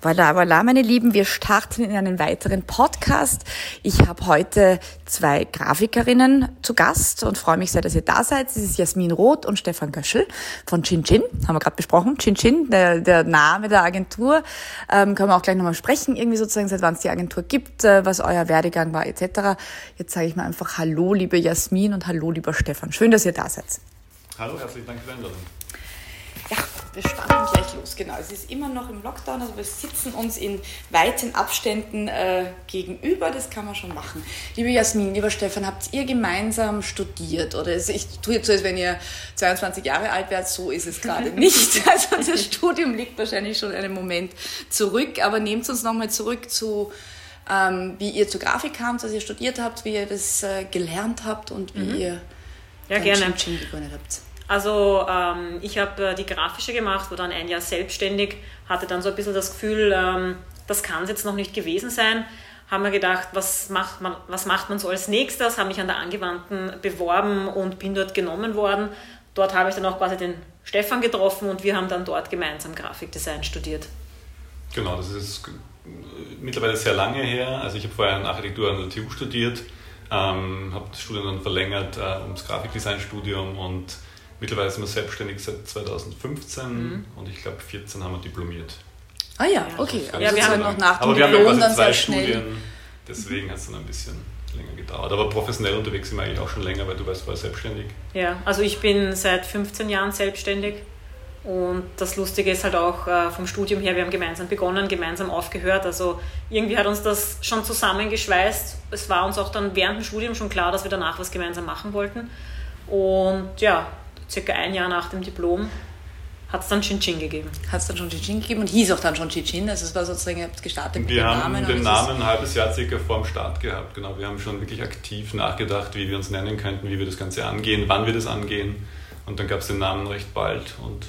Voilà, voilà, meine Lieben, wir starten in einen weiteren Podcast. Ich habe heute zwei Grafikerinnen zu Gast und freue mich sehr, dass ihr da seid. Das ist Jasmin Roth und Stefan Göschel von Chin Chin, haben wir gerade besprochen. Chin Chin, der, der Name der Agentur, ähm, können wir auch gleich nochmal sprechen, irgendwie sozusagen, seit wann es die Agentur gibt, äh, was euer Werdegang war etc. Jetzt sage ich mal einfach Hallo, liebe Jasmin und Hallo, lieber Stefan. Schön, dass ihr da seid. Hallo, herzlichen Dank für die Einladung. Wir starten gleich los. Genau, es ist immer noch im Lockdown, also wir sitzen uns in weiten Abständen äh, gegenüber. Das kann man schon machen. Liebe Jasmin, lieber Stefan, habt ihr gemeinsam studiert? Oder ist, ich tue jetzt so, als wenn ihr 22 Jahre alt wärt. So ist es gerade nicht. Also das Studium liegt wahrscheinlich schon einen Moment zurück. Aber nehmt uns nochmal zurück zu ähm, wie ihr zur Grafik kamt, dass ihr studiert habt, wie ihr das äh, gelernt habt und wie mhm. ihr ja, gerne. Chin gegründet habt. Also ähm, ich habe äh, die grafische gemacht, war dann ein Jahr selbstständig, hatte dann so ein bisschen das Gefühl, ähm, das kann es jetzt noch nicht gewesen sein. Haben wir gedacht, was macht, man, was macht man so als nächstes? Habe mich an der Angewandten beworben und bin dort genommen worden. Dort habe ich dann auch quasi den Stefan getroffen und wir haben dann dort gemeinsam Grafikdesign studiert. Genau, das ist mittlerweile sehr lange her. Also ich habe vorher Architektur an der TU studiert, ähm, habe das Studium dann verlängert äh, ums Grafikdesign-Studium und Mittlerweile sind wir selbstständig seit 2015 mhm. und ich glaube 14 haben wir diplomiert. Ah ja, okay. Also ja, wir haben noch nach dem Aber Diplom wir haben ja zwei Studien, deswegen hat es dann ein bisschen länger gedauert. Aber professionell unterwegs sind wir eigentlich auch schon länger, weil du weißt, war selbstständig. Ja, also ich bin seit 15 Jahren selbstständig und das Lustige ist halt auch äh, vom Studium her, wir haben gemeinsam begonnen, gemeinsam aufgehört. Also irgendwie hat uns das schon zusammengeschweißt. Es war uns auch dann während dem Studium schon klar, dass wir danach was gemeinsam machen wollten. Und ja, circa ein Jahr nach dem Diplom hat es dann Chin Chin gegeben. Hat es dann schon Chin Chin gegeben und hieß auch dann schon Chin Chin, also es war sozusagen, ihr habt gestartet mit wir dem Namen. Wir haben den Namen ein halbes Jahr circa vor dem Start gehabt, genau. Wir haben schon wirklich aktiv nachgedacht, wie wir uns nennen könnten, wie wir das Ganze angehen, wann wir das angehen und dann gab es den Namen recht bald und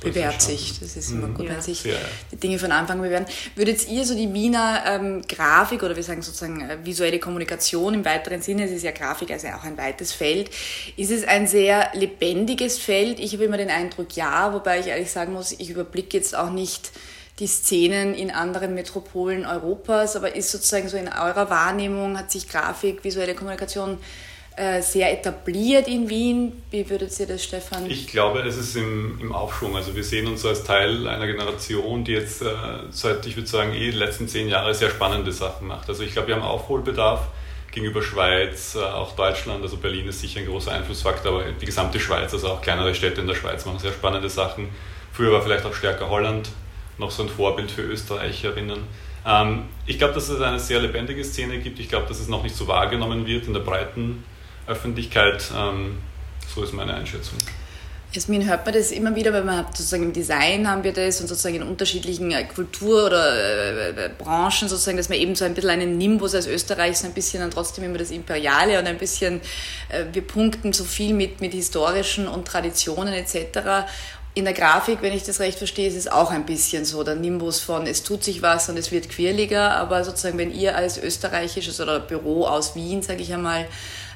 bewährt sich. Das ist immer mhm. gut, ja. wenn sich ja. die Dinge von Anfang an bewähren. Würdet ihr so die Wiener ähm, Grafik oder wir sagen sozusagen äh, visuelle Kommunikation im weiteren Sinne, es ist ja Grafik, also auch ein weites Feld, ist es ein sehr lebendiges Feld? Ich habe immer den Eindruck, ja, wobei ich ehrlich sagen muss, ich überblicke jetzt auch nicht die Szenen in anderen Metropolen Europas, aber ist sozusagen so in eurer Wahrnehmung, hat sich Grafik, visuelle Kommunikation äh, sehr etabliert in Wien. Wie würdet ihr das, Stefan? Ich glaube, es ist im, im Aufschwung. Also wir sehen uns als Teil einer Generation, die jetzt äh, seit, ich würde sagen, eh die letzten zehn Jahre sehr spannende Sachen macht. Also ich glaube, wir haben Aufholbedarf gegenüber Schweiz, äh, auch Deutschland. Also Berlin ist sicher ein großer Einflussfaktor, aber die gesamte Schweiz, also auch kleinere Städte in der Schweiz machen sehr spannende Sachen. Früher war vielleicht auch stärker Holland noch so ein Vorbild für Österreicherinnen. Ähm, ich glaube, dass es eine sehr lebendige Szene gibt. Ich glaube, dass es noch nicht so wahrgenommen wird in der breiten Öffentlichkeit. Ähm, so ist meine Einschätzung. Jasmin, hört man das immer wieder, weil man hat sozusagen im Design haben wir das und sozusagen in unterschiedlichen äh, Kultur- oder äh, äh, Branchen sozusagen, dass man eben so ein bisschen einen Nimbus als Österreich so ein bisschen dann trotzdem immer das Imperiale und ein bisschen, äh, wir punkten so viel mit, mit historischen und Traditionen etc. In der Grafik, wenn ich das recht verstehe, ist es auch ein bisschen so, der Nimbus von es tut sich was und es wird quirliger, aber sozusagen, wenn ihr als österreichisches oder Büro aus Wien, sage ich einmal,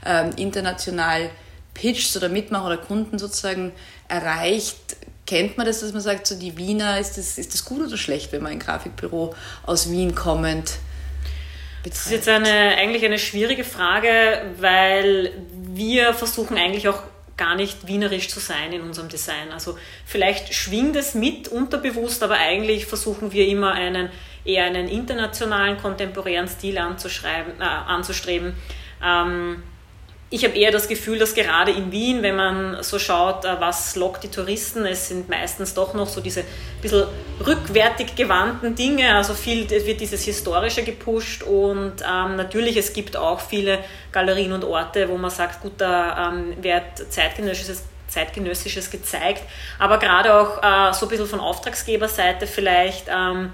ähm, international pitcht oder mitmacht oder Kunden sozusagen erreicht, kennt man das, dass man sagt, so die Wiener, ist das, ist das gut oder schlecht, wenn man ein Grafikbüro aus Wien kommend betreibt? Das ist jetzt eine, eigentlich eine schwierige Frage, weil wir versuchen eigentlich auch gar nicht wienerisch zu sein in unserem Design. Also vielleicht schwingt es mit unterbewusst, aber eigentlich versuchen wir immer einen eher einen internationalen, kontemporären Stil anzuschreiben, äh, anzustreben. Ähm, ich habe eher das Gefühl, dass gerade in Wien, wenn man so schaut, äh, was lockt die Touristen, es sind meistens doch noch so diese bisschen rückwärtig gewandten Dinge, also viel wird dieses Historische gepusht und ähm, natürlich, es gibt auch viele Galerien und Orte, wo man sagt, gut, da ähm, wird zeitgenössisches zeitgenössisches gezeigt, aber gerade auch äh, so ein bisschen von Auftragsgeberseite vielleicht ähm,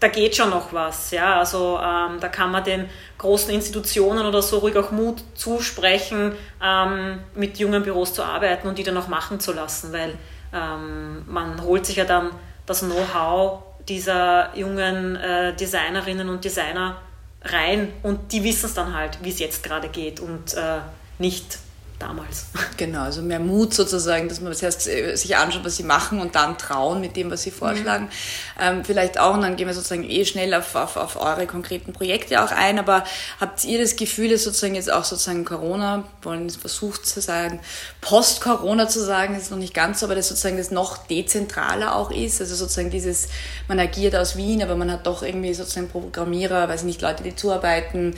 da geht schon noch was. Ja? Also ähm, da kann man den großen Institutionen oder so ruhig auch Mut zusprechen, ähm, mit jungen Büros zu arbeiten und die dann auch machen zu lassen, weil ähm, man holt sich ja dann das Know-how dieser jungen äh, Designerinnen und Designer rein und die wissen es dann halt, wie es jetzt gerade geht und äh, nicht damals. Genau, also mehr Mut sozusagen, dass man heißt, äh, sich anschaut, was sie machen und dann trauen mit dem, was sie vorschlagen. Mhm. Ähm, vielleicht auch, und dann gehen wir sozusagen eh schnell auf, auf, auf eure konkreten Projekte auch ein, aber habt ihr das Gefühl, dass sozusagen jetzt auch sozusagen Corona, wollen es versucht zu sagen, Post-Corona zu sagen, ist noch nicht ganz so, aber dass sozusagen das noch dezentraler auch ist, also sozusagen dieses, man agiert aus Wien, aber man hat doch irgendwie sozusagen Programmierer, weiß nicht, Leute, die zuarbeiten,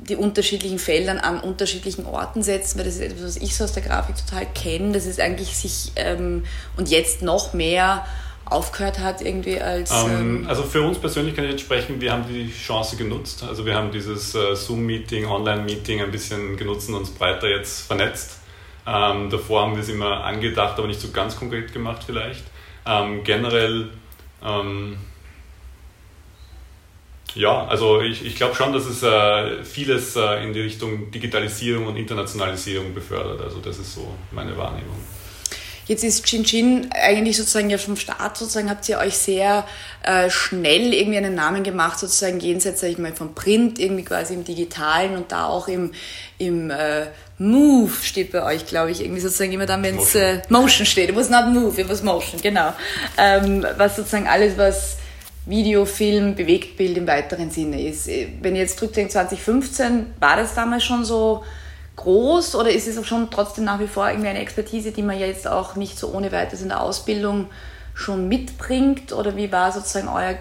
die unterschiedlichen Feldern an unterschiedlichen Orten setzen, weil das ist etwas, was ich so aus der Grafik total kenne, dass es eigentlich sich ähm, und jetzt noch mehr aufgehört hat irgendwie als... Ähm, ähm, also für uns persönlich kann ich jetzt sprechen, wir haben die Chance genutzt. Also wir haben dieses äh, Zoom-Meeting, Online-Meeting ein bisschen genutzt und uns breiter jetzt vernetzt. Ähm, davor haben wir es immer angedacht, aber nicht so ganz konkret gemacht vielleicht. Ähm, generell ähm, ja, also ich, ich glaube schon, dass es äh, vieles äh, in die Richtung Digitalisierung und Internationalisierung befördert. Also das ist so meine Wahrnehmung. Jetzt ist Chin Chin eigentlich sozusagen ja vom Start sozusagen habt ihr euch sehr äh, schnell irgendwie einen Namen gemacht, sozusagen jenseits, sag ich mal, vom Print irgendwie quasi im Digitalen und da auch im, im äh, Move steht bei euch, glaube ich, irgendwie sozusagen immer dann, wenn es äh, Motion steht. It was not Move, it was Motion, genau. Ähm, was sozusagen alles, was Video, Film, Bewegtbild im weiteren Sinne ist. Wenn ihr jetzt zurückdenkt, 2015, war das damals schon so groß oder ist es auch schon trotzdem nach wie vor irgendwie eine Expertise, die man ja jetzt auch nicht so ohne weiteres in der Ausbildung schon mitbringt? Oder wie war sozusagen euer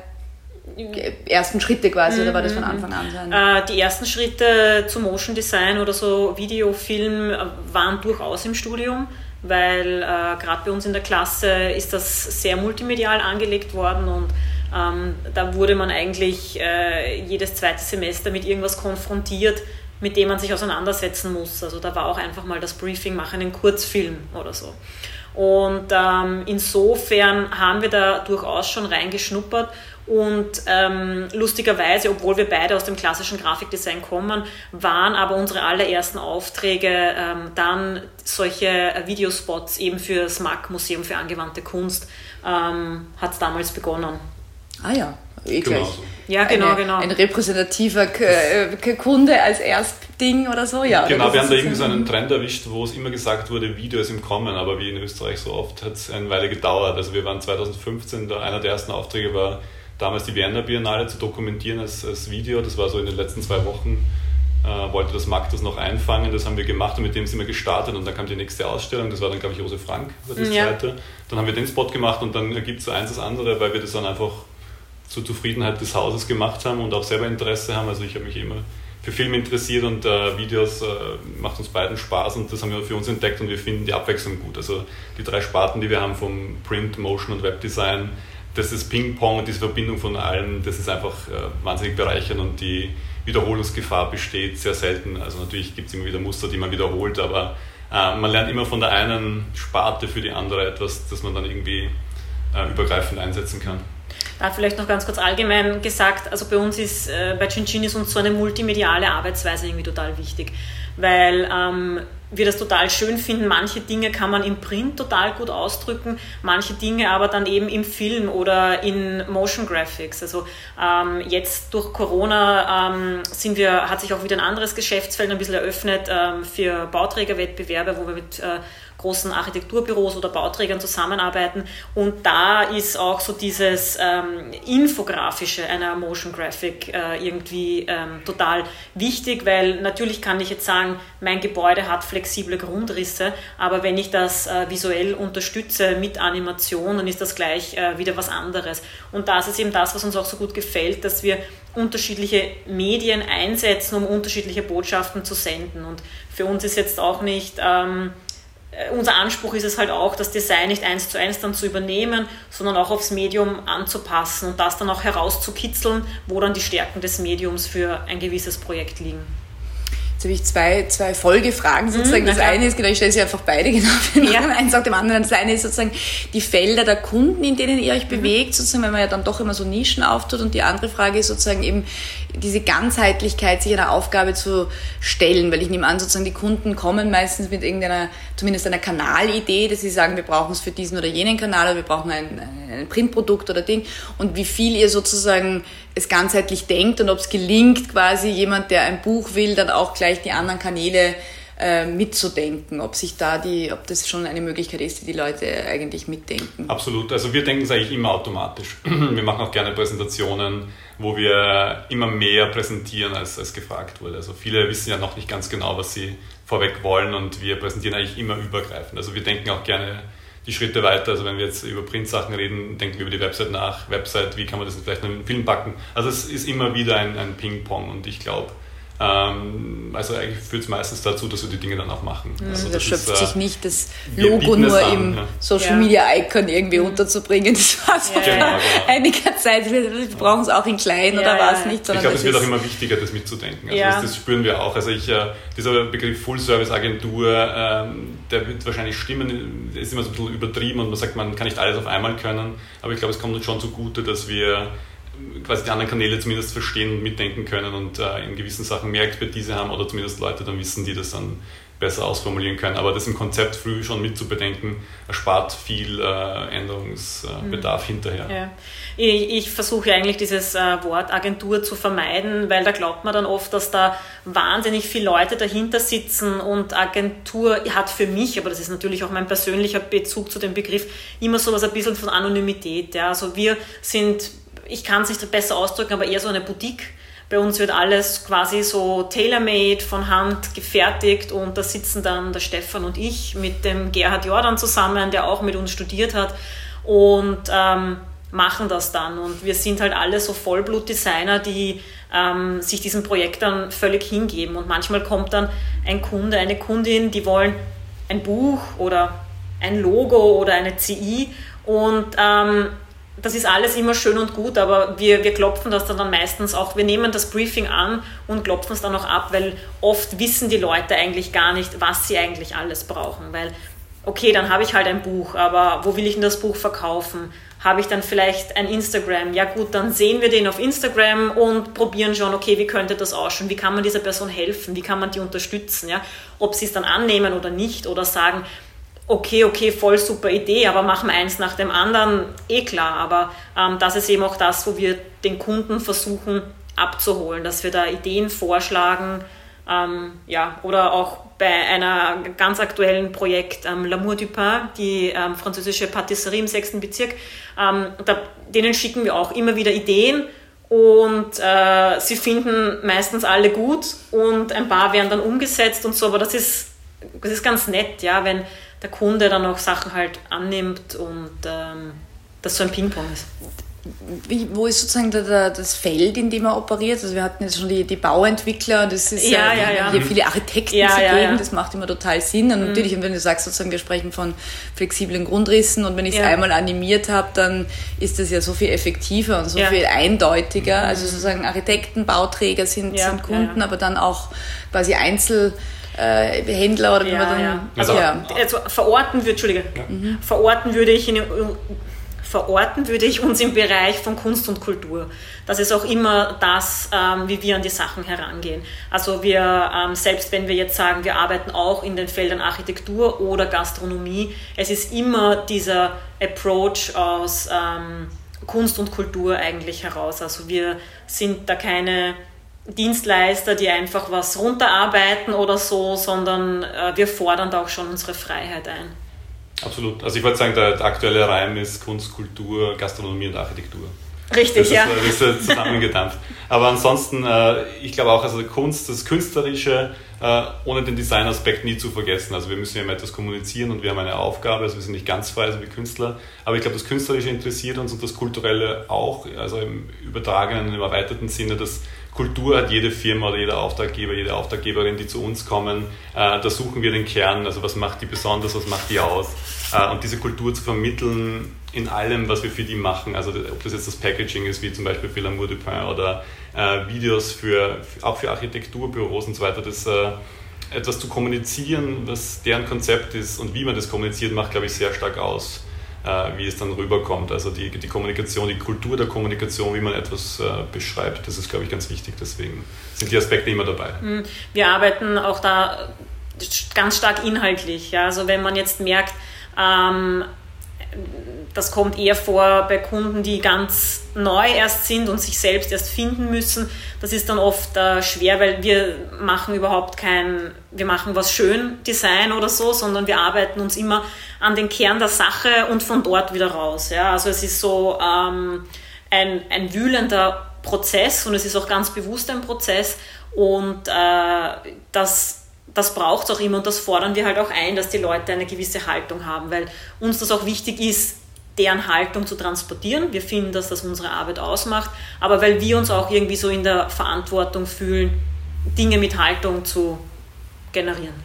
ersten Schritte quasi oder war das von Anfang an sein? Äh, die ersten Schritte zum Motion Design oder so Video, Film äh, waren durchaus im Studium, weil äh, gerade bei uns in der Klasse ist das sehr multimedial angelegt worden und ähm, da wurde man eigentlich äh, jedes zweite Semester mit irgendwas konfrontiert, mit dem man sich auseinandersetzen muss. Also da war auch einfach mal das Briefing, machen einen Kurzfilm oder so. Und ähm, insofern haben wir da durchaus schon reingeschnuppert und ähm, lustigerweise, obwohl wir beide aus dem klassischen Grafikdesign kommen, waren aber unsere allerersten Aufträge ähm, dann solche Videospots eben für das MAC Museum für angewandte Kunst, ähm, hat es damals begonnen. Ah ja, eh genau gleich. So. Ja, genau, Eine, genau. Ein repräsentativer äh, Kunde als Erstding oder so, ja. Genau, wir haben da irgendwie so einen Trend erwischt, wo es immer gesagt wurde, Video ist im Kommen, aber wie in Österreich so oft hat es eine Weile gedauert. Also wir waren 2015, da einer der ersten Aufträge war damals die Vienna Biennale zu dokumentieren als, als Video. Das war so in den letzten zwei Wochen. Äh, wollte das Markt das noch einfangen, das haben wir gemacht und mit dem sind wir gestartet und dann kam die nächste Ausstellung, das war dann glaube ich Josef Frank, war das ja. zweite. Dann haben wir den Spot gemacht und dann ergibt so eins das andere, weil wir das dann einfach zur Zufriedenheit des Hauses gemacht haben und auch selber Interesse haben. Also ich habe mich immer für Filme interessiert und äh, Videos äh, macht uns beiden Spaß und das haben wir für uns entdeckt und wir finden die Abwechslung gut. Also die drei Sparten, die wir haben vom Print, Motion und Webdesign, das ist Ping-Pong und diese Verbindung von allen, das ist einfach äh, wahnsinnig bereichernd und die Wiederholungsgefahr besteht sehr selten. Also natürlich gibt es immer wieder Muster, die man wiederholt, aber äh, man lernt immer von der einen Sparte für die andere etwas, das man dann irgendwie äh, übergreifend einsetzen kann. Da vielleicht noch ganz kurz allgemein gesagt, also bei uns ist, äh, bei Cincin ist uns so eine multimediale Arbeitsweise irgendwie total wichtig, weil ähm, wir das total schön finden. Manche Dinge kann man im Print total gut ausdrücken, manche Dinge aber dann eben im Film oder in Motion Graphics. Also ähm, jetzt durch Corona ähm, sind wir, hat sich auch wieder ein anderes Geschäftsfeld ein bisschen eröffnet ähm, für Bauträgerwettbewerbe, wo wir mit äh, großen Architekturbüros oder Bauträgern zusammenarbeiten. Und da ist auch so dieses ähm, Infografische einer Motion Graphic äh, irgendwie ähm, total wichtig, weil natürlich kann ich jetzt sagen, mein Gebäude hat flexible Grundrisse, aber wenn ich das äh, visuell unterstütze mit Animation, dann ist das gleich äh, wieder was anderes. Und das ist eben das, was uns auch so gut gefällt, dass wir unterschiedliche Medien einsetzen, um unterschiedliche Botschaften zu senden. Und für uns ist jetzt auch nicht ähm, äh, unser Anspruch ist es halt auch, das Design nicht eins zu eins dann zu übernehmen, sondern auch aufs Medium anzupassen und das dann auch herauszukitzeln, wo dann die Stärken des Mediums für ein gewisses Projekt liegen. Jetzt habe ich zwei, zwei Folgefragen sozusagen. Mhm, das eine ist, genau, ich stelle sie einfach beide genau ja. Eins sagt dem anderen. Das eine ist sozusagen die Felder der Kunden, in denen ihr euch mhm. bewegt, sozusagen, weil man ja dann doch immer so Nischen auftut. Und die andere Frage ist sozusagen eben diese Ganzheitlichkeit, sich einer Aufgabe zu stellen, weil ich nehme an, sozusagen die Kunden kommen meistens mit irgendeiner, zumindest einer Kanalidee, dass sie sagen, wir brauchen es für diesen oder jenen Kanal oder wir brauchen ein, ein Printprodukt oder Ding. Und wie viel ihr sozusagen es ganzheitlich denkt und ob es gelingt, quasi jemand, der ein Buch will, dann auch gleich die anderen Kanäle äh, mitzudenken, ob sich da die, ob das schon eine Möglichkeit ist, die die Leute eigentlich mitdenken. Absolut. Also wir denken es eigentlich immer automatisch. Wir machen auch gerne Präsentationen, wo wir immer mehr präsentieren, als, als gefragt wurde. Also viele wissen ja noch nicht ganz genau, was sie vorweg wollen und wir präsentieren eigentlich immer übergreifend. Also wir denken auch gerne die Schritte weiter. Also wenn wir jetzt über Printsachen reden, denken wir über die Website nach. Website, wie kann man das vielleicht in einen Film packen? Also es ist immer wieder ein, ein Ping-Pong und ich glaube, also eigentlich führt es meistens dazu, dass wir die Dinge dann auch machen. Mhm, also da schöpft ist, sich nicht das Logo nur an, im ja. Social Media Icon irgendwie mhm. unterzubringen. Das war so ja, genau, genau. einiger Zeit. Wir, brauchen es auch in klein oder was nicht. Ich glaube, es wird auch immer wichtiger, das mitzudenken. Also das, das, spüren wir auch. Also ich, äh, dieser Begriff Full-Service-Agentur, ähm, der wird wahrscheinlich stimmen, ist immer so ein bisschen übertrieben und man sagt, man kann nicht alles auf einmal können. Aber ich glaube, es kommt uns schon zugute, dass wir quasi die anderen Kanäle zumindest verstehen und mitdenken können und äh, in gewissen Sachen mehr Expertise haben oder zumindest Leute dann wissen, die das dann besser ausformulieren können. Aber das im Konzept früh schon mitzubedenken, erspart viel äh, Änderungsbedarf mhm. hinterher. Ja. Ich, ich versuche eigentlich dieses äh, Wort Agentur zu vermeiden, weil da glaubt man dann oft, dass da wahnsinnig viele Leute dahinter sitzen und Agentur hat für mich, aber das ist natürlich auch mein persönlicher Bezug zu dem Begriff, immer so was ein bisschen von Anonymität. Ja. Also wir sind ich kann es nicht besser ausdrücken, aber eher so eine Boutique. Bei uns wird alles quasi so tailor-made, von Hand gefertigt und da sitzen dann der Stefan und ich mit dem Gerhard Jordan zusammen, der auch mit uns studiert hat und ähm, machen das dann. Und wir sind halt alle so Vollblut-Designer, die ähm, sich diesem Projekt dann völlig hingeben. Und manchmal kommt dann ein Kunde, eine Kundin, die wollen ein Buch oder ein Logo oder eine CI und ähm, das ist alles immer schön und gut, aber wir, wir klopfen das dann, dann meistens auch, wir nehmen das Briefing an und klopfen es dann auch ab, weil oft wissen die Leute eigentlich gar nicht, was sie eigentlich alles brauchen, weil okay, dann habe ich halt ein Buch, aber wo will ich denn das Buch verkaufen? Habe ich dann vielleicht ein Instagram? Ja gut, dann sehen wir den auf Instagram und probieren schon, okay, wie könnte das ausschauen? Wie kann man dieser Person helfen? Wie kann man die unterstützen? Ja? Ob sie es dann annehmen oder nicht oder sagen, okay, okay, voll super Idee, aber machen wir eins nach dem anderen, eh klar. Aber ähm, das ist eben auch das, wo wir den Kunden versuchen abzuholen, dass wir da Ideen vorschlagen, ähm, ja, oder auch bei einer ganz aktuellen Projekt ähm, L'Amour du Pain, die ähm, französische Patisserie im sechsten Bezirk, ähm, da, denen schicken wir auch immer wieder Ideen und äh, sie finden meistens alle gut und ein paar werden dann umgesetzt und so, aber das ist, das ist ganz nett, ja, wenn der Kunde dann auch Sachen halt annimmt und ähm, das so ein Ping-Pong ist. Wie, wo ist sozusagen der, der, das Feld, in dem er operiert? Also wir hatten jetzt schon die, die Bauentwickler, das ist ja, ja, ja, hier viele Architekten ja, zu geben, das macht immer total Sinn. Und mhm. natürlich, wenn du sagst, sozusagen, wir sprechen von flexiblen Grundrissen und wenn ich es einmal animiert habe, dann ist das ja so viel effektiver und so viel eindeutiger. Mhm. Also sozusagen Architekten, Bauträger sind, sind Kunden, aber dann auch quasi Einzel äh, Händler oder wie ja, man dann. Ja. Also, ja. also verorten würde, Entschuldige, ja. mhm. verorten würde ich in, verorten würde ich uns im Bereich von Kunst und Kultur. Das ist auch immer das, ähm, wie wir an die Sachen herangehen. Also wir, ähm, selbst wenn wir jetzt sagen, wir arbeiten auch in den Feldern Architektur oder Gastronomie, es ist immer dieser Approach aus ähm, Kunst und Kultur eigentlich heraus. Also wir sind da keine Dienstleister, die einfach was runterarbeiten oder so, sondern äh, wir fordern da auch schon unsere Freiheit ein. Absolut. Also ich wollte sagen, der, der aktuelle Reim ist Kunst, Kultur, Gastronomie und Architektur. Richtig, das ja. Ist, das ist zusammengedampft. Aber ansonsten, äh, ich glaube auch, also Kunst, das Künstlerische, äh, ohne den Designaspekt nie zu vergessen. Also wir müssen ja immer etwas kommunizieren und wir haben eine Aufgabe, also wir sind nicht ganz frei, also wie Künstler. Aber ich glaube, das Künstlerische interessiert uns und das Kulturelle auch, also im übertragenen, im erweiterten Sinne, dass Kultur hat jede Firma oder jeder Auftraggeber, jede Auftraggeberin, die zu uns kommen. Äh, da suchen wir den Kern, also was macht die besonders, was macht die aus. Äh, und diese Kultur zu vermitteln in allem, was wir für die machen, also ob das jetzt das Packaging ist, wie zum Beispiel für L'amour du Pain oder äh, Videos für, auch für Architekturbüros und so weiter, das etwas zu kommunizieren, was deren Konzept ist und wie man das kommuniziert, macht, glaube ich, sehr stark aus äh, wie es dann rüberkommt. Also die, die Kommunikation, die Kultur der Kommunikation, wie man etwas äh, beschreibt, das ist, glaube ich, ganz wichtig. Deswegen sind die Aspekte immer dabei. Hm. Wir arbeiten auch da ganz stark inhaltlich. Ja? Also wenn man jetzt merkt, ähm, das kommt eher vor bei Kunden, die ganz neu erst sind und sich selbst erst finden müssen. Das ist dann oft äh, schwer, weil wir machen überhaupt kein, wir machen was schön Design oder so, sondern wir arbeiten uns immer an den Kern der Sache und von dort wieder raus. Ja? Also es ist so ähm, ein, ein wühlender Prozess und es ist auch ganz bewusst ein Prozess und äh, das das braucht es auch immer und das fordern wir halt auch ein, dass die Leute eine gewisse Haltung haben, weil uns das auch wichtig ist, deren Haltung zu transportieren. Wir finden, dass das unsere Arbeit ausmacht, aber weil wir uns auch irgendwie so in der Verantwortung fühlen, Dinge mit Haltung zu generieren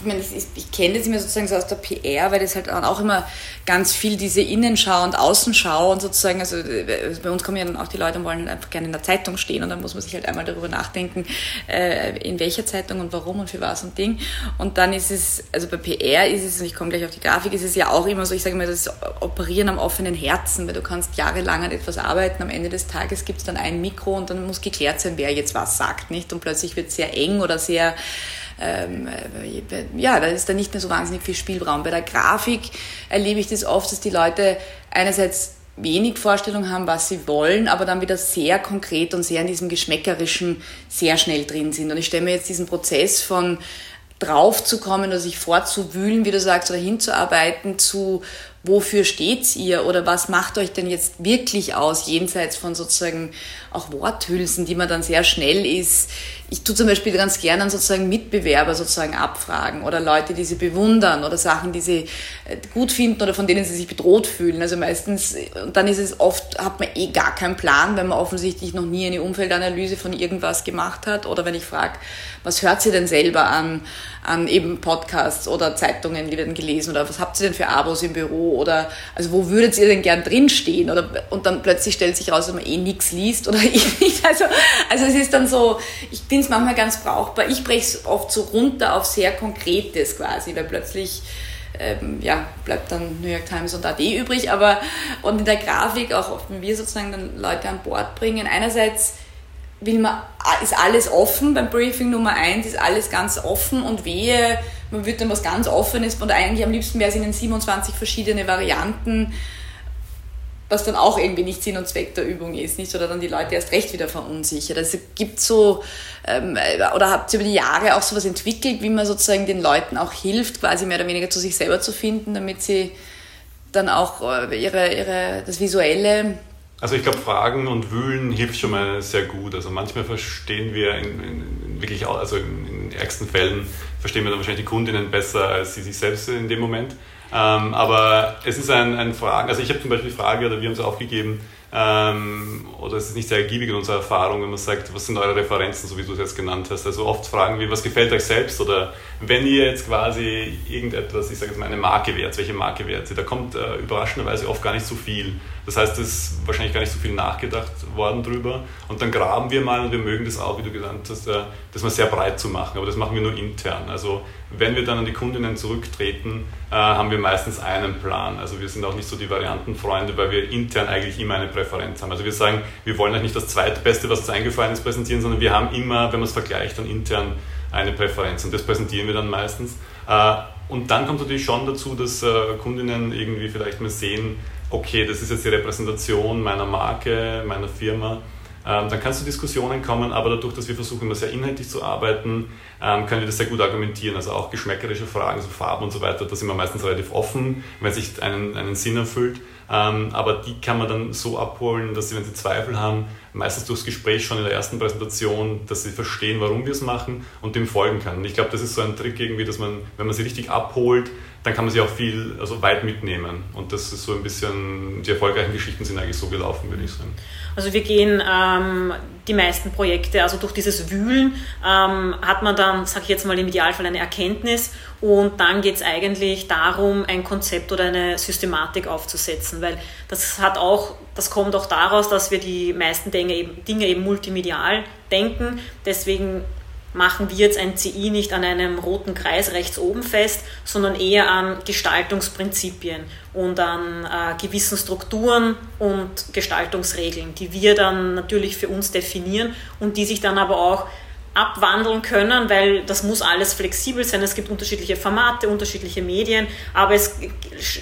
ich meine, ist, ich kenne das immer sozusagen so aus der PR, weil das halt auch immer ganz viel diese Innenschau und Außenschau und sozusagen, also äh, bei uns kommen ja dann auch die Leute und wollen halt einfach gerne in der Zeitung stehen und dann muss man sich halt einmal darüber nachdenken, äh, in welcher Zeitung und warum und für was und Ding. Und dann ist es, also bei PR ist es, und ich komme gleich auf die Grafik, ist es ja auch immer so, ich sage mal, das Operieren am offenen Herzen, weil du kannst jahrelang an etwas arbeiten, am Ende des Tages gibt es dann ein Mikro und dann muss geklärt sein, wer jetzt was sagt, nicht? Und plötzlich wird es sehr eng oder sehr ähm, äh, ja, da ist da nicht mehr so wahnsinnig viel Spielraum. Bei der Grafik erlebe ich das oft, dass die Leute einerseits wenig Vorstellung haben, was sie wollen, aber dann wieder sehr konkret und sehr in diesem Geschmäckerischen sehr schnell drin sind. Und ich stelle mir jetzt diesen Prozess von draufzukommen oder sich vorzuwühlen, wie du sagst, oder hinzuarbeiten zu wofür steht ihr oder was macht euch denn jetzt wirklich aus, jenseits von sozusagen auch Worthülsen, die man dann sehr schnell ist. Ich tue zum Beispiel ganz gerne sozusagen Mitbewerber sozusagen abfragen oder Leute, die sie bewundern oder Sachen, die sie äh, gut finden oder von denen sie sich bedroht fühlen. Also meistens, und dann ist es oft, hat man eh gar keinen Plan, wenn man offensichtlich noch nie eine Umfeldanalyse von irgendwas gemacht hat oder wenn ich frage, was hört sie denn selber an, an eben Podcasts oder Zeitungen, die werden gelesen oder was habt ihr denn für Abos im Büro oder also wo würdet ihr denn gern drinstehen? Oder und dann plötzlich stellt sich raus, dass man eh nichts liest oder ich nicht. Also, also es ist dann so, ich finde es manchmal ganz brauchbar. Ich breche es oft so runter auf sehr Konkretes quasi, weil plötzlich ähm, ja, bleibt dann New York Times und AD übrig, aber und in der Grafik auch wenn wir sozusagen dann Leute an Bord bringen. Einerseits will man, ist alles offen beim Briefing Nummer eins ist alles ganz offen und wehe, man wird dann was ganz Offenes und eigentlich am liebsten wäre es in den 27 verschiedene Varianten, was dann auch irgendwie nicht Sinn und Zweck der Übung ist, nicht? Oder dann die Leute erst recht wieder verunsichert. Also gibt so, ähm, oder habt ihr über die Jahre auch sowas entwickelt, wie man sozusagen den Leuten auch hilft, quasi mehr oder weniger zu sich selber zu finden, damit sie dann auch äh, ihre, ihre, das Visuelle also ich glaube, Fragen und Wühlen hilft schon mal sehr gut. Also manchmal verstehen wir in, in, wirklich, also in, in ärgsten Fällen verstehen wir dann wahrscheinlich die Kundinnen besser als sie sich selbst in dem Moment. Ähm, aber es ist ein, ein Fragen, also ich habe zum Beispiel die Frage, oder wir haben es aufgegeben, ähm, oder es ist nicht sehr ergiebig in unserer Erfahrung, wenn man sagt, was sind eure Referenzen, so wie du es jetzt genannt hast. Also oft fragen wir, was gefällt euch selbst oder wenn ihr jetzt quasi irgendetwas, ich sage jetzt mal eine Marke wärt, welche Marke sie, da kommt äh, überraschenderweise oft gar nicht so viel. Das heißt, es ist wahrscheinlich gar nicht so viel nachgedacht worden drüber und dann graben wir mal und wir mögen das auch, wie du gesagt hast, äh, das mal sehr breit zu machen, aber das machen wir nur intern. Also wenn wir dann an die Kundinnen zurücktreten, äh, haben wir meistens einen Plan. Also wir sind auch nicht so die Variantenfreunde, weil wir intern eigentlich immer eine Präferenz haben. Also wir sagen, wir wollen euch nicht das zweitbeste, was uns eingefallen ist, präsentieren, sondern wir haben immer, wenn man es vergleicht, dann intern eine Präferenz und das präsentieren wir dann meistens. Äh, und dann kommt natürlich schon dazu, dass Kundinnen irgendwie vielleicht mal sehen, okay, das ist jetzt die Repräsentation meiner Marke, meiner Firma ähm, dann kann es zu Diskussionen kommen, aber dadurch, dass wir versuchen, immer sehr inhaltlich zu arbeiten, ähm, können wir das sehr gut argumentieren. Also auch geschmäckerische Fragen, so Farben und so weiter, da sind wir meistens relativ offen, wenn sich einen, einen Sinn erfüllt. Ähm, aber die kann man dann so abholen, dass sie, wenn sie Zweifel haben, meistens durchs Gespräch schon in der ersten Präsentation, dass sie verstehen, warum wir es machen und dem folgen können. Und ich glaube, das ist so ein Trick irgendwie, dass man, wenn man sie richtig abholt, dann kann man sie auch viel, also weit mitnehmen. Und das ist so ein bisschen, die erfolgreichen Geschichten sind eigentlich so gelaufen, würde ich sagen. Also wir gehen ähm, die meisten Projekte, also durch dieses Wühlen ähm, hat man dann, sage ich jetzt mal im Idealfall, eine Erkenntnis und dann geht es eigentlich darum, ein Konzept oder eine Systematik aufzusetzen, weil das hat auch, das kommt auch daraus, dass wir die meisten Dinge eben, Dinge eben multimedial denken. Deswegen machen wir jetzt ein CI nicht an einem roten Kreis rechts oben fest, sondern eher an Gestaltungsprinzipien und an äh, gewissen Strukturen und Gestaltungsregeln, die wir dann natürlich für uns definieren und die sich dann aber auch abwandeln können, weil das muss alles flexibel sein. Es gibt unterschiedliche Formate, unterschiedliche Medien, aber es,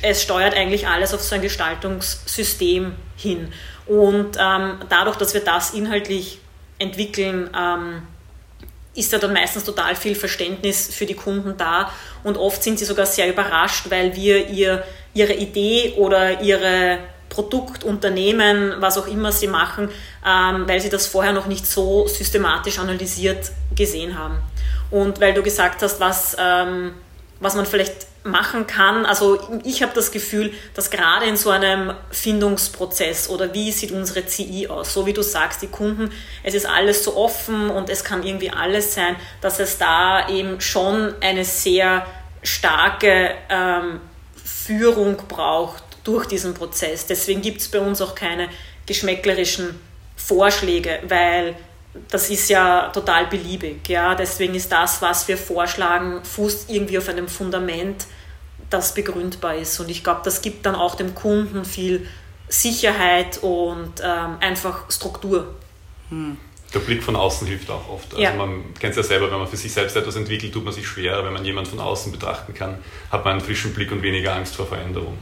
es steuert eigentlich alles auf so ein Gestaltungssystem hin. Und ähm, dadurch, dass wir das inhaltlich entwickeln, ähm, ist da dann meistens total viel Verständnis für die Kunden da und oft sind sie sogar sehr überrascht, weil wir ihr, ihre Idee oder ihre Produkt, Unternehmen, was auch immer sie machen, ähm, weil sie das vorher noch nicht so systematisch analysiert gesehen haben. Und weil du gesagt hast, was, ähm, was man vielleicht machen kann, also ich habe das Gefühl, dass gerade in so einem Findungsprozess oder wie sieht unsere CI aus, so wie du sagst, die Kunden, es ist alles so offen und es kann irgendwie alles sein, dass es da eben schon eine sehr starke ähm, Führung braucht durch diesen Prozess. Deswegen gibt es bei uns auch keine geschmäcklerischen Vorschläge, weil das ist ja total beliebig. Ja? Deswegen ist das, was wir vorschlagen, fußt irgendwie auf einem Fundament, das begründbar ist. Und ich glaube, das gibt dann auch dem Kunden viel Sicherheit und ähm, einfach Struktur. Hm. Der Blick von außen hilft auch oft. Also ja. man kennt es ja selber, wenn man für sich selbst etwas entwickelt, tut man sich schwerer. Wenn man jemanden von außen betrachten kann, hat man einen frischen Blick und weniger Angst vor Veränderung.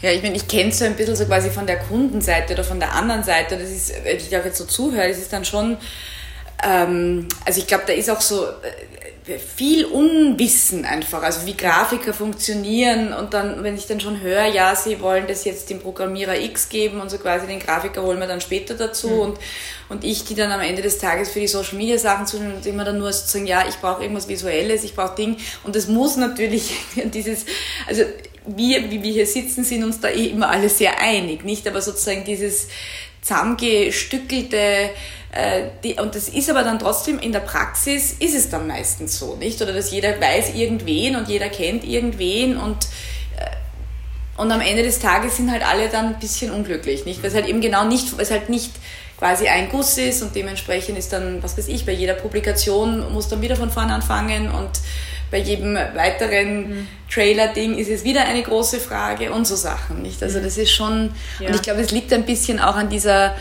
Ja, ich meine, ich kenne es so ein bisschen so quasi von der Kundenseite oder von der anderen Seite. Das ist, wenn ich auch jetzt so zuhöre, das ist dann schon, ähm, also ich glaube, da ist auch so äh, viel Unwissen einfach, also wie Grafiker funktionieren und dann, wenn ich dann schon höre, ja, sie wollen das jetzt dem Programmierer X geben und so quasi den Grafiker holen wir dann später dazu mhm. und, und ich, die dann am Ende des Tages für die Social Media Sachen zu und immer dann nur sozusagen, ja, ich brauche irgendwas Visuelles, ich brauche Ding und das muss natürlich dieses, also wir, wie wir hier sitzen, sind uns da eh immer alle sehr einig, nicht? Aber sozusagen dieses zusammengestückelte, äh, die, und das ist aber dann trotzdem in der Praxis, ist es dann meistens so, nicht? Oder dass jeder weiß irgendwen und jeder kennt irgendwen und äh, und am Ende des Tages sind halt alle dann ein bisschen unglücklich, nicht? Weil es halt eben genau nicht, weil es halt nicht quasi ein Guss ist und dementsprechend ist dann, was weiß ich, bei jeder Publikation muss dann wieder von vorne anfangen und bei jedem weiteren mhm. Trailer-Ding ist es wieder eine große Frage und so Sachen, nicht? Also mhm. das ist schon, ja. und ich glaube, es liegt ein bisschen auch an dieser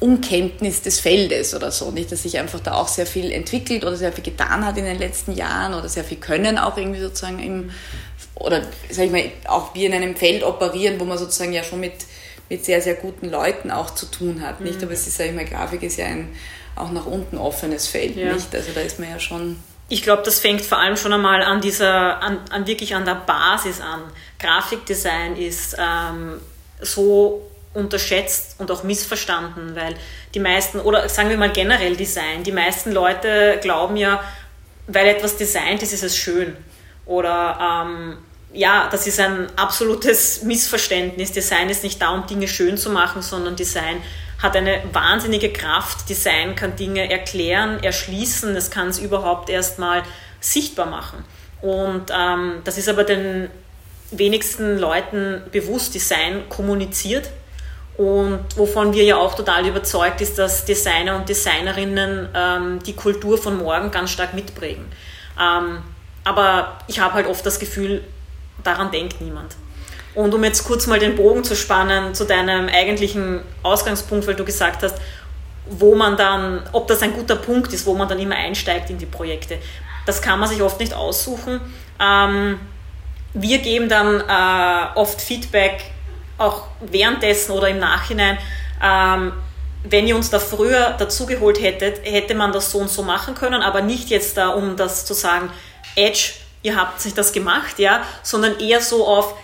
Unkenntnis des Feldes oder so, nicht, dass sich einfach da auch sehr viel entwickelt oder sehr viel getan hat in den letzten Jahren oder sehr viel Können auch irgendwie sozusagen im, oder sag ich mal, auch wir in einem Feld operieren, wo man sozusagen ja schon mit, mit sehr, sehr guten Leuten auch zu tun hat, nicht? Mhm. Aber es ist, sag ich mal, Grafik ist ja ein auch nach unten offenes Feld, ja. nicht? Also da ist man ja schon ich glaube, das fängt vor allem schon einmal an dieser, an, an wirklich an der Basis an. Grafikdesign ist ähm, so unterschätzt und auch missverstanden, weil die meisten, oder sagen wir mal generell Design, die meisten Leute glauben ja, weil etwas designt ist, ist es schön. Oder ähm, ja, das ist ein absolutes Missverständnis. Design ist nicht da, um Dinge schön zu machen, sondern Design hat eine wahnsinnige Kraft. Design kann Dinge erklären, erschließen, es kann es überhaupt erstmal sichtbar machen. Und ähm, das ist aber den wenigsten Leuten bewusst. Design kommuniziert. Und wovon wir ja auch total überzeugt ist, dass Designer und Designerinnen ähm, die Kultur von morgen ganz stark mitprägen. Ähm, aber ich habe halt oft das Gefühl, daran denkt niemand. Und um jetzt kurz mal den Bogen zu spannen zu deinem eigentlichen Ausgangspunkt, weil du gesagt hast, wo man dann, ob das ein guter Punkt ist, wo man dann immer einsteigt in die Projekte. Das kann man sich oft nicht aussuchen. Ähm, wir geben dann äh, oft Feedback, auch währenddessen oder im Nachhinein. Ähm, wenn ihr uns da früher dazugeholt hättet, hätte man das so und so machen können, aber nicht jetzt da, um das zu sagen, Edge, ihr habt sich das gemacht, ja, sondern eher so auf,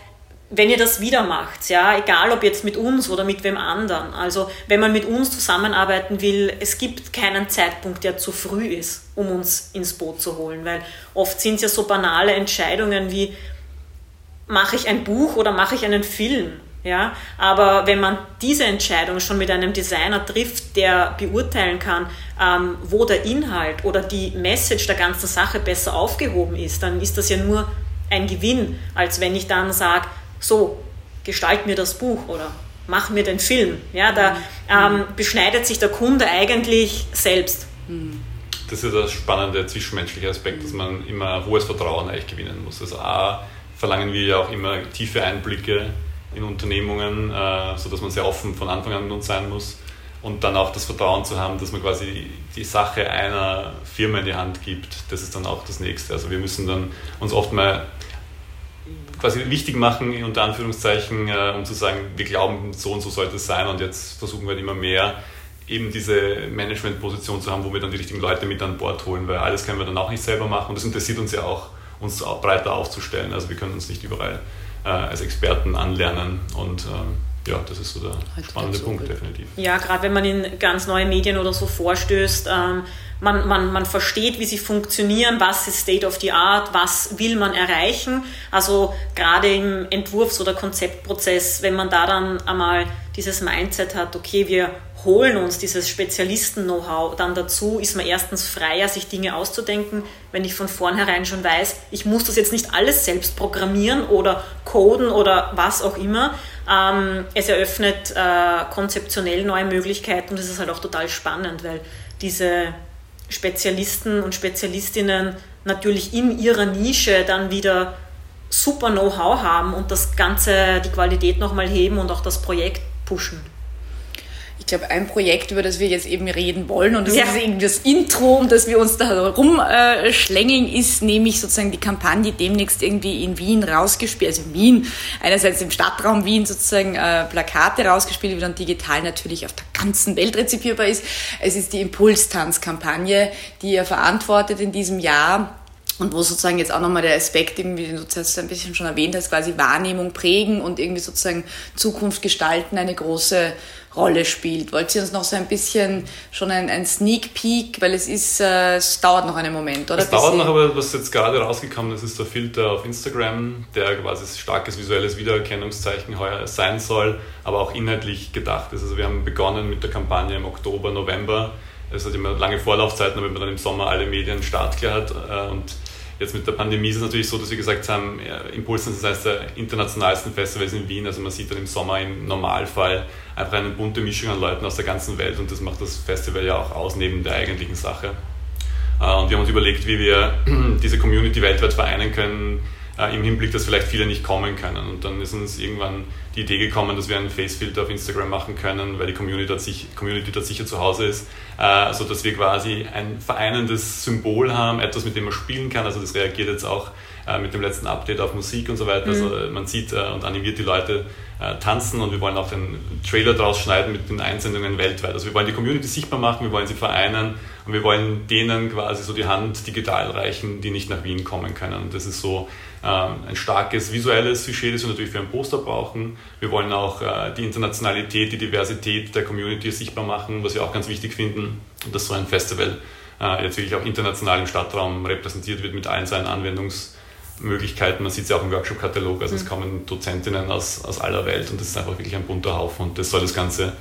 wenn ihr das wieder macht, ja, egal ob jetzt mit uns oder mit wem anderen, also wenn man mit uns zusammenarbeiten will, es gibt keinen Zeitpunkt, der zu früh ist, um uns ins Boot zu holen, weil oft sind es ja so banale Entscheidungen wie, mache ich ein Buch oder mache ich einen Film, ja, aber wenn man diese Entscheidung schon mit einem Designer trifft, der beurteilen kann, ähm, wo der Inhalt oder die Message der ganzen Sache besser aufgehoben ist, dann ist das ja nur ein Gewinn, als wenn ich dann sage, so, gestalt mir das Buch oder mach mir den Film. Ja, da mhm. ähm, beschneidet sich der Kunde eigentlich selbst. Mhm. Das ist der spannende zwischenmenschliche Aspekt, dass man immer hohes Vertrauen eigentlich gewinnen muss. Also A, verlangen wir ja auch immer tiefe Einblicke in Unternehmungen, äh, sodass man sehr offen von Anfang an mit uns sein muss. und dann auch das Vertrauen zu haben, dass man quasi die Sache einer Firma in die Hand gibt, das ist dann auch das Nächste. Also wir müssen dann uns oft mal quasi wichtig machen, unter Anführungszeichen, äh, um zu sagen, wir glauben, so und so sollte es sein. Und jetzt versuchen wir halt immer mehr eben diese Managementposition zu haben, wo wir dann die richtigen Leute mit an Bord holen, weil alles können wir dann auch nicht selber machen. Und das interessiert uns ja auch, uns breiter aufzustellen. Also wir können uns nicht überall äh, als Experten anlernen. Und äh, ja, das ist so der halt spannende Punkt, definitiv. Ja, gerade wenn man in ganz neue Medien oder so vorstößt, ähm, man, man, man versteht, wie sie funktionieren, was ist State of the Art, was will man erreichen. Also gerade im Entwurfs- oder Konzeptprozess, wenn man da dann einmal dieses Mindset hat, okay, wir holen uns dieses Spezialisten-Know-how dann dazu, ist man erstens freier, sich Dinge auszudenken, wenn ich von vornherein schon weiß, ich muss das jetzt nicht alles selbst programmieren oder coden oder was auch immer. Ähm, es eröffnet äh, konzeptionell neue Möglichkeiten und es ist halt auch total spannend, weil diese Spezialisten und Spezialistinnen natürlich in ihrer Nische dann wieder super Know-how haben und das Ganze, die Qualität nochmal heben und auch das Projekt pushen ich glaube, ein Projekt, über das wir jetzt eben reden wollen, und das ja. ist irgendwie das Intro, um das wir uns da rumschlängeln, ist nämlich sozusagen die Kampagne demnächst irgendwie in Wien rausgespielt, also in Wien, einerseits im Stadtraum Wien sozusagen äh, Plakate rausgespielt, die dann digital natürlich auf der ganzen Welt rezipierbar ist. Es ist die Impulstanz-Kampagne, die ihr verantwortet in diesem Jahr und wo sozusagen jetzt auch nochmal der Aspekt, irgendwie, den du zuerst ein bisschen schon erwähnt hast, quasi Wahrnehmung prägen und irgendwie sozusagen Zukunft gestalten eine große Rolle spielt. Wollt ihr uns noch so ein bisschen schon ein, ein Sneak Peek, weil es ist, äh, es dauert noch einen Moment, oder? Es dauert noch, aber was jetzt gerade rausgekommen ist, ist der Filter auf Instagram, der quasi starkes visuelles Wiedererkennungszeichen heuer sein soll, aber auch inhaltlich gedacht ist. Also wir haben begonnen mit der Kampagne im Oktober, November. Es hat immer lange Vorlaufzeiten, damit man dann im Sommer alle Medien startklar hat äh, und Jetzt mit der Pandemie ist es natürlich so, dass wir gesagt haben, Impulsen ist eines der internationalsten Festivals in Wien. Also man sieht dann im Sommer im Normalfall einfach eine bunte Mischung an Leuten aus der ganzen Welt und das macht das Festival ja auch aus neben der eigentlichen Sache. Äh, und wir haben uns überlegt, wie wir diese Community weltweit vereinen können, äh, im Hinblick, dass vielleicht viele nicht kommen können. Und dann ist uns irgendwann die Idee gekommen, dass wir einen Facefilter auf Instagram machen können, weil die Community dort, sich, Community dort sicher zu Hause ist, äh, so dass wir quasi ein vereinendes Symbol haben, etwas, mit dem man spielen kann. Also das reagiert jetzt auch äh, mit dem letzten Update auf Musik und so weiter. Also mhm. Also man sieht äh, und animiert die Leute äh, tanzen und wir wollen auch den Trailer draus schneiden mit den Einsendungen weltweit. Also wir wollen die Community sichtbar machen, wir wollen sie vereinen und wir wollen denen quasi so die Hand digital reichen, die nicht nach Wien kommen können. Und das ist so ein starkes visuelles Sujet, das wir natürlich für ein Poster brauchen. Wir wollen auch äh, die Internationalität, die Diversität der Community sichtbar machen, was wir auch ganz wichtig finden, dass so ein Festival äh, jetzt wirklich auch international im Stadtraum repräsentiert wird mit allen seinen Anwendungsmöglichkeiten. Man sieht es ja auch im Workshop-Katalog, also mhm. es kommen Dozentinnen aus, aus aller Welt und das ist einfach wirklich ein bunter Haufen und das soll das Ganze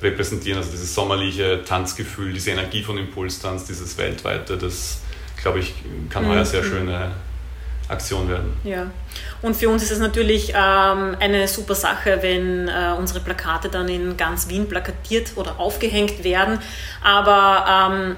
repräsentieren, also dieses sommerliche Tanzgefühl, diese Energie von Impulstanz, dieses weltweite, das glaube ich kann heuer mhm. sehr schöne Aktion werden. Ja, und für uns ist es natürlich ähm, eine super Sache, wenn äh, unsere Plakate dann in ganz Wien plakatiert oder aufgehängt werden. Aber ähm,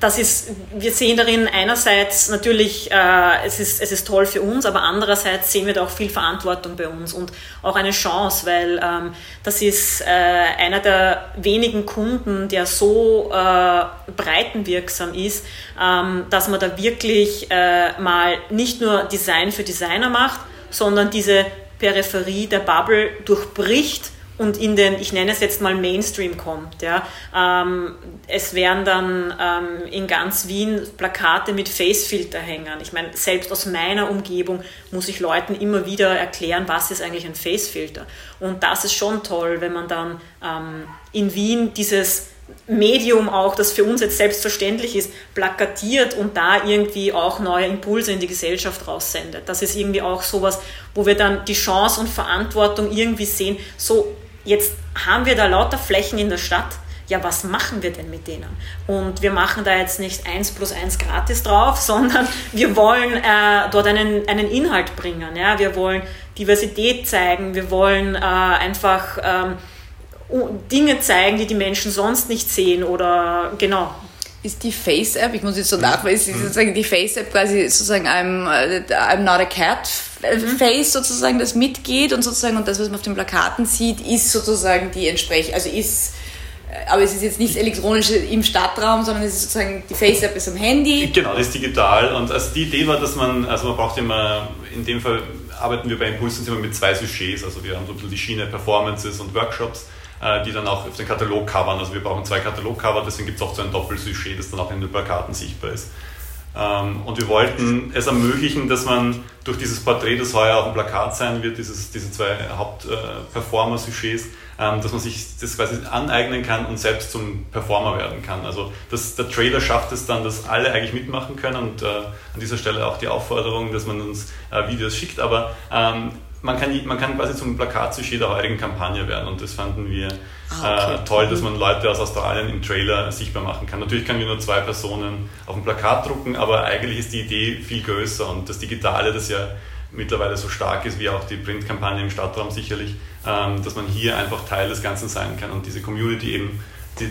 das ist, wir sehen darin einerseits natürlich, äh, es, ist, es ist toll für uns, aber andererseits sehen wir da auch viel Verantwortung bei uns und auch eine Chance, weil ähm, das ist äh, einer der wenigen Kunden, der so äh, breitenwirksam ist, ähm, dass man da wirklich äh, mal nicht nur Design für Designer macht, sondern diese Peripherie der Bubble durchbricht und in den, ich nenne es jetzt mal Mainstream kommt. Ja. Ähm, es werden dann ähm, in ganz Wien Plakate mit Facefilter hängen. Ich meine, selbst aus meiner Umgebung muss ich Leuten immer wieder erklären, was ist eigentlich ein Facefilter. Und das ist schon toll, wenn man dann ähm, in Wien dieses Medium auch, das für uns jetzt selbstverständlich ist, plakatiert und da irgendwie auch neue Impulse in die Gesellschaft raussendet. Das ist irgendwie auch sowas, wo wir dann die Chance und Verantwortung irgendwie sehen, so Jetzt haben wir da lauter Flächen in der Stadt. Ja, was machen wir denn mit denen? Und wir machen da jetzt nicht eins plus eins gratis drauf, sondern wir wollen äh, dort einen, einen Inhalt bringen. Ja? Wir wollen Diversität zeigen, wir wollen äh, einfach ähm, Dinge zeigen, die die Menschen sonst nicht sehen oder genau, ist die Face-App, ich muss jetzt so nachweisen, ist sozusagen die Face-App quasi sozusagen I'm, äh, I'm not a cat. Face sozusagen, das mitgeht und sozusagen und das, was man auf den Plakaten sieht, ist sozusagen die entsprechend, also ist aber es ist jetzt nichts Elektronisches im Stadtraum, sondern es ist sozusagen, die Face-App ist am Handy. Genau, das ist digital. Und also die Idee war, dass man, also man braucht immer, in dem Fall arbeiten wir bei Impulsen immer mit zwei Sujets. Also wir haben so ein bisschen die Schiene Performances und Workshops, äh, die dann auch auf den Katalog covern. Also wir brauchen zwei Katalogcover, deswegen gibt es auch so ein Doppelsujet, das dann auch in den Plakaten sichtbar ist. Ähm, und wir wollten es ermöglichen, dass man durch dieses Porträt, das heuer auf dem Plakat sein wird, dieses, diese zwei Hauptperformer-Sujets, ähm, dass man sich das quasi aneignen kann und selbst zum Performer werden kann. Also das, der Trailer schafft es dann, dass alle eigentlich mitmachen können und äh, an dieser Stelle auch die Aufforderung, dass man uns äh, Videos schickt, aber ähm, man kann, man kann quasi zum Plakatsujet der heutigen Kampagne werden und das fanden wir ah, okay. äh, toll, dass man Leute aus Australien im Trailer sichtbar machen kann. Natürlich können wir nur zwei Personen auf dem Plakat drucken, aber eigentlich ist die Idee viel größer und das Digitale, das ja mittlerweile so stark ist wie auch die Printkampagne im Stadtraum sicherlich, ähm, dass man hier einfach Teil des Ganzen sein kann und diese Community eben die,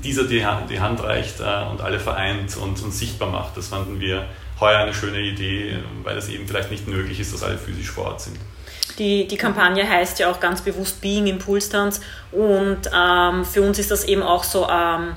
dieser die Hand, die Hand reicht äh, und alle vereint und, und sichtbar macht. Das fanden wir heuer eine schöne Idee, weil es eben vielleicht nicht möglich ist, dass alle physisch vor Ort sind. Die, die Kampagne heißt ja auch ganz bewusst Being Impulse Dance. Und ähm, für uns ist das eben auch so ähm,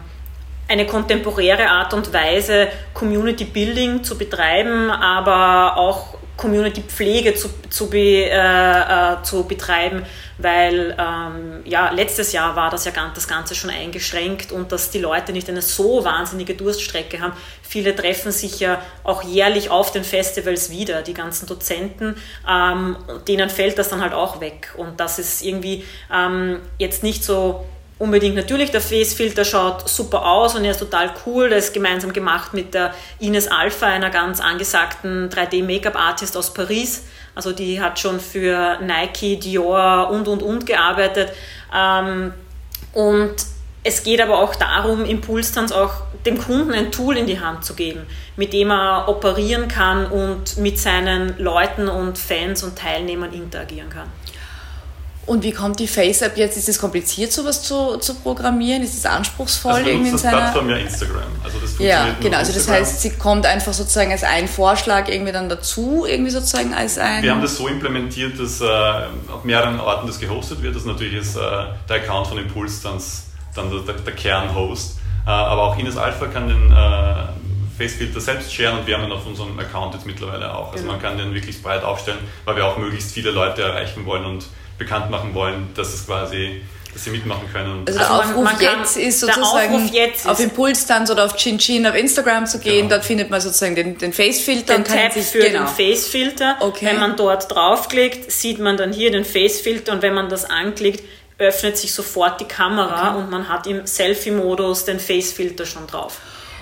eine kontemporäre Art und Weise, Community Building zu betreiben, aber auch Community-Pflege zu, zu, be, äh, äh, zu betreiben, weil ähm, ja, letztes Jahr war das ja das Ganze schon eingeschränkt und dass die Leute nicht eine so wahnsinnige Durststrecke haben. Viele treffen sich ja auch jährlich auf den Festivals wieder, die ganzen Dozenten, ähm, denen fällt das dann halt auch weg. Und das ist irgendwie ähm, jetzt nicht so unbedingt natürlich, der Facefilter schaut super aus und er ist total cool. Der ist gemeinsam gemacht mit der Ines Alpha, einer ganz angesagten 3D-Make-up-Artist aus Paris. Also die hat schon für Nike, Dior und und und gearbeitet. Ähm, und es geht aber auch darum, Impulstanz auch dem Kunden ein Tool in die Hand zu geben, mit dem er operieren kann und mit seinen Leuten und Fans und Teilnehmern interagieren kann. Und wie kommt die Face-App jetzt? Ist es kompliziert, sowas zu, zu programmieren? Ist es anspruchsvoll? Also irgendwie in seiner... Plattform ja Instagram. Also das funktioniert ja, genau. Also das heißt, sie kommt einfach sozusagen als ein Vorschlag irgendwie dann dazu, irgendwie sozusagen als ein... Wir haben das so implementiert, dass äh, auf mehreren Orten das gehostet wird. Das natürlich ist äh, der Account von Impuls dann, dann der, der Kernhost. Äh, aber auch Ines Alpha kann den äh, Facefilter selbst sharen und wir haben ihn auf unserem Account jetzt mittlerweile auch. Also genau. man kann den wirklich breit aufstellen, weil wir auch möglichst viele Leute erreichen wollen und bekannt machen wollen, dass es quasi dass sie mitmachen können. Also der also Aufruf man, man jetzt ist sozusagen jetzt auf Impulstanz oder auf Chin Chin auf Instagram zu gehen, genau. dort findet man sozusagen den, den Face-Filter. Den Tab sich, für genau. den Face-Filter. Okay. Wenn man dort draufklickt, sieht man dann hier den Face-Filter und wenn man das anklickt, öffnet sich sofort die Kamera okay. und man hat im Selfie-Modus den Face-Filter schon drauf.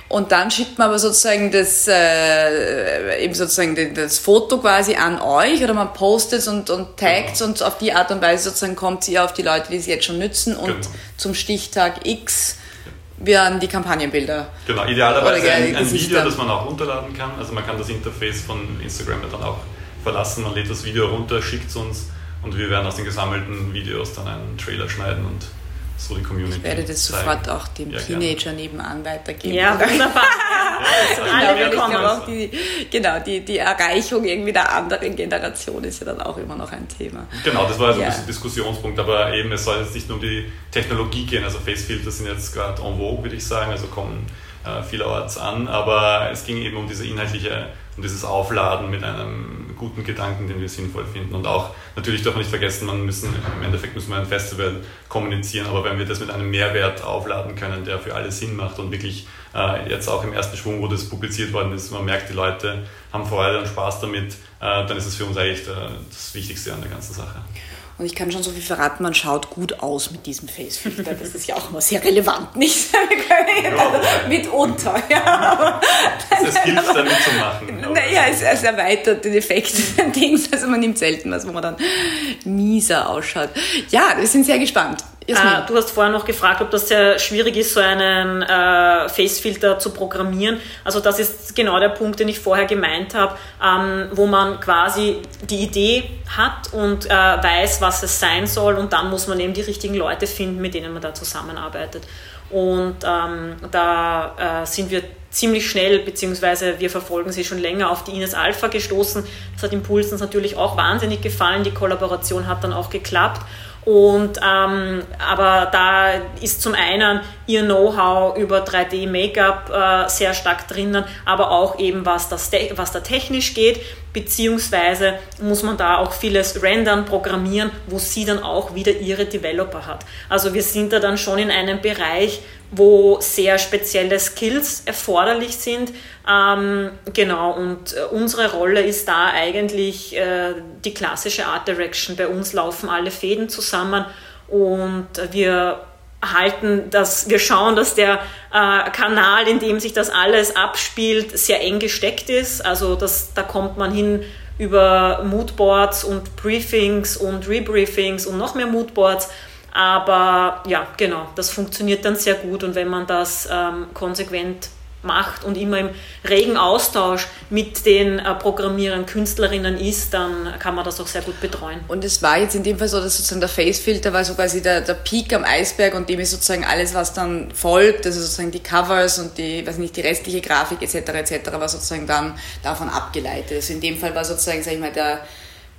Und dann schickt man aber sozusagen das, äh, eben sozusagen das Foto quasi an euch oder man postet es und, und taggt genau. und auf die Art und Weise sozusagen kommt ihr auf die Leute, die es jetzt schon nützen und genau. zum Stichtag X werden die Kampagnenbilder. Genau, idealerweise ein, ein Video, das man auch runterladen kann. Also man kann das Interface von Instagram dann auch verlassen, man lädt das Video runter, schickt es uns und wir werden aus den gesammelten Videos dann einen Trailer schneiden und so die Community. Ich werde das zeigen. sofort auch dem ja, Teenager gerne. nebenan weitergeben. Ja, wunderbar. ja, alle willkommen. Ich auch die, genau, die, die Erreichung irgendwie der anderen Generation ist ja dann auch immer noch ein Thema. Genau, das war also ja. ein Diskussionspunkt, aber eben es soll jetzt nicht nur um die Technologie gehen, also Facefilter sind jetzt gerade en vogue, würde ich sagen, also kommen äh, vielerorts an, aber es ging eben um diese inhaltliche, um dieses Aufladen mit einem guten Gedanken, den wir sinnvoll finden. Und auch natürlich darf man nicht vergessen, man müssen, im Endeffekt müssen wir ein Festival kommunizieren, aber wenn wir das mit einem Mehrwert aufladen können, der für alle Sinn macht und wirklich äh, jetzt auch im ersten Schwung, wo das publiziert worden ist, man merkt, die Leute haben Freude und Spaß damit, äh, dann ist es für uns eigentlich äh, das Wichtigste an der ganzen Sache. Und ich kann schon so viel verraten, man schaut gut aus mit diesem Facefilter. Das ist ja auch immer sehr relevant, nicht? ja, mitunter, ja. Es hilft dann mitzumachen. Naja, es, es erweitert den Effekt Dings. Also man nimmt selten was, wo man dann mieser ausschaut. Ja, wir sind sehr gespannt. Äh, du hast vorher noch gefragt, ob das sehr schwierig ist, so einen äh, Facefilter zu programmieren. Also das ist genau der Punkt, den ich vorher gemeint habe, ähm, wo man quasi die Idee hat und äh, weiß, was es sein soll und dann muss man eben die richtigen Leute finden, mit denen man da zusammenarbeitet. Und ähm, da äh, sind wir ziemlich schnell, beziehungsweise wir verfolgen sie schon länger, auf die Ines Alpha gestoßen. Das hat Impulsens natürlich auch wahnsinnig gefallen. Die Kollaboration hat dann auch geklappt. Und, ähm, aber da ist zum einen ihr Know-how über 3D-Make-up äh, sehr stark drinnen, aber auch eben was, das, was da technisch geht, beziehungsweise muss man da auch vieles rendern, programmieren, wo sie dann auch wieder ihre Developer hat. Also wir sind da dann schon in einem Bereich, wo sehr spezielle Skills erforderlich sind. Ähm, genau, und äh, unsere Rolle ist da eigentlich äh, die klassische Art Direction. Bei uns laufen alle Fäden zusammen und wir halten das, wir schauen, dass der äh, Kanal, in dem sich das alles abspielt, sehr eng gesteckt ist. Also das, da kommt man hin über Moodboards und Briefings und Rebriefings und noch mehr Moodboards. Aber ja, genau, das funktioniert dann sehr gut und wenn man das ähm, konsequent macht und immer im regen Austausch mit den äh, Programmierern, Künstlerinnen ist, dann kann man das auch sehr gut betreuen. Und es war jetzt in dem Fall so, dass sozusagen der Facefilter war so quasi der, der Peak am Eisberg und dem ist sozusagen alles, was dann folgt, also sozusagen die Covers und die, weiß nicht, die restliche Grafik etc. etc. war sozusagen dann davon abgeleitet. Also in dem Fall war sozusagen, sag ich mal, der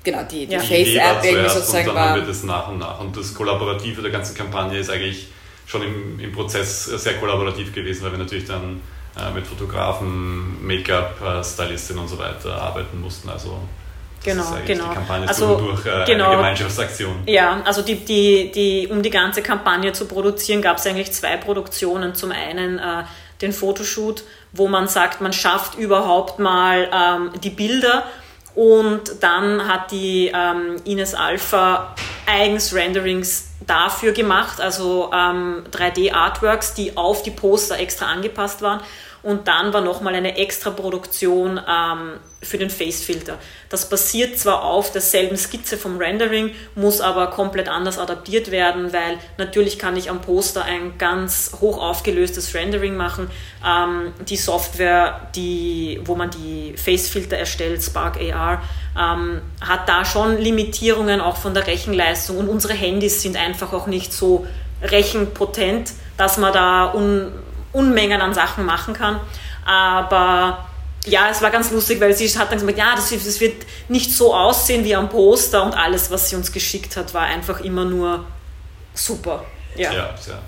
genau, die, die ja. Face-App irgendwie sozusagen und dann war. haben wir das nach und nach. Und das Kollaborative der ganzen Kampagne ist eigentlich schon im, im Prozess sehr kollaborativ gewesen, weil wir natürlich dann mit Fotografen, Make-up-Stylistinnen und so weiter arbeiten mussten. Also genau, genau. Die Kampagne also, durch äh, genau, eine Gemeinschaftsaktion. Ja, also die, die, die, um die ganze Kampagne zu produzieren, gab es eigentlich zwei Produktionen. Zum einen äh, den Fotoshoot, wo man sagt, man schafft überhaupt mal ähm, die Bilder und dann hat die ähm, Ines Alpha eigens Renderings dafür gemacht, also ähm, 3D-Artworks, die auf die Poster extra angepasst waren. Und dann war nochmal eine extra Produktion ähm, für den Face-Filter. Das basiert zwar auf derselben Skizze vom Rendering, muss aber komplett anders adaptiert werden, weil natürlich kann ich am Poster ein ganz hoch aufgelöstes Rendering machen. Ähm, die Software, die, wo man die Face-Filter erstellt, Spark AR, ähm, hat da schon Limitierungen auch von der Rechenleistung und unsere Handys sind einfach auch nicht so rechenpotent, dass man da un Unmengen an Sachen machen kann. Aber ja, es war ganz lustig, weil sie hat dann gesagt, ja, das, das wird nicht so aussehen wie am Poster und alles, was sie uns geschickt hat, war einfach immer nur super. Ja. ja, ja.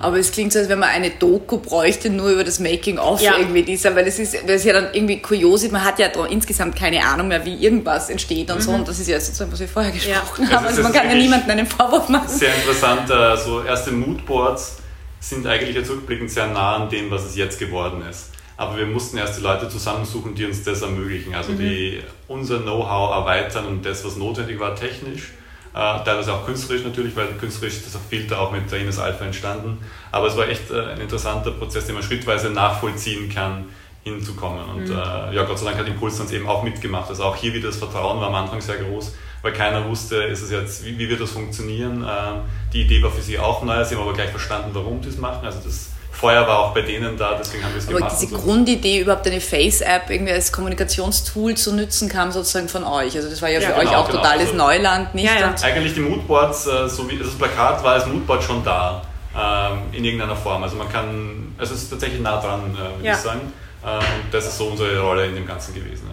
Aber es klingt so, als wenn man eine Doku bräuchte, nur über das Making-of ja. irgendwie dieser, weil es ist, weil es ja dann irgendwie kurios man hat ja insgesamt keine Ahnung mehr, wie irgendwas entsteht und mhm. so. Und das ist ja sozusagen, was wir vorher gesprochen ja. haben. Also man kann ja niemandem einen Vorwurf machen. Sehr interessant, äh, so erste Moodboards sind eigentlich jetzt rückblickend sehr nah an dem, was es jetzt geworden ist. Aber wir mussten erst die Leute zusammensuchen, die uns das ermöglichen. Also mhm. die unser Know-how erweitern und das, was notwendig war, technisch. Äh, teilweise auch künstlerisch natürlich, weil künstlerisch ist das Filter auch mit der Ines Alpha entstanden. Aber es war echt äh, ein interessanter Prozess, den man schrittweise nachvollziehen kann, hinzukommen. Und mhm. äh, ja, Gott sei Dank hat Impuls uns eben auch mitgemacht. Also auch hier wieder das Vertrauen war am Anfang sehr groß, weil keiner wusste, ist es jetzt, wie, wie wird das funktionieren. Ähm, die Idee war für sie auch neu, sie haben aber gleich verstanden, warum sie es machen. Also das Feuer war auch bei denen da, deswegen haben wir es gemacht. Aber diese so. Grundidee, überhaupt eine Face-App irgendwie als Kommunikationstool zu nutzen, kam sozusagen von euch. Also das war ja, ja für genau, euch auch genau. totales also, Neuland, nicht? Ja, ja. Eigentlich die Moodboards, äh, so wie das Plakat war als Moodboard schon da, ähm, in irgendeiner Form. Also man kann, also es ist tatsächlich nah dran, äh, würde ich sagen. Äh, und das ist so unsere Rolle in dem Ganzen gewesen.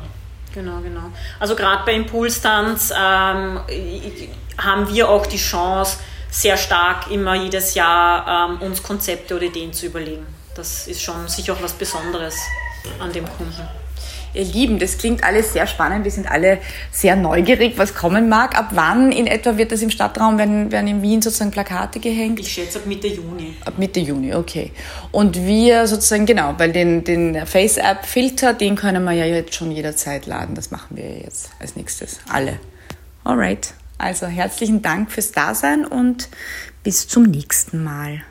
Genau, genau. Also gerade bei Impulstanz ähm, haben wir auch die Chance, sehr stark immer jedes Jahr ähm, uns Konzepte oder Ideen zu überlegen. Das ist schon sicher auch was Besonderes an dem Kunden. Ihr Lieben, das klingt alles sehr spannend. Wir sind alle sehr neugierig, was kommen mag. Ab wann in etwa wird das im Stadtraum, werden, werden in Wien sozusagen Plakate gehängt? Ich schätze ab Mitte Juni. Ab Mitte Juni, okay. Und wir sozusagen, genau, weil den, den Face-App-Filter, den können wir ja jetzt schon jederzeit laden. Das machen wir jetzt als nächstes. Alle. Alright. Also herzlichen Dank fürs Dasein und bis zum nächsten Mal.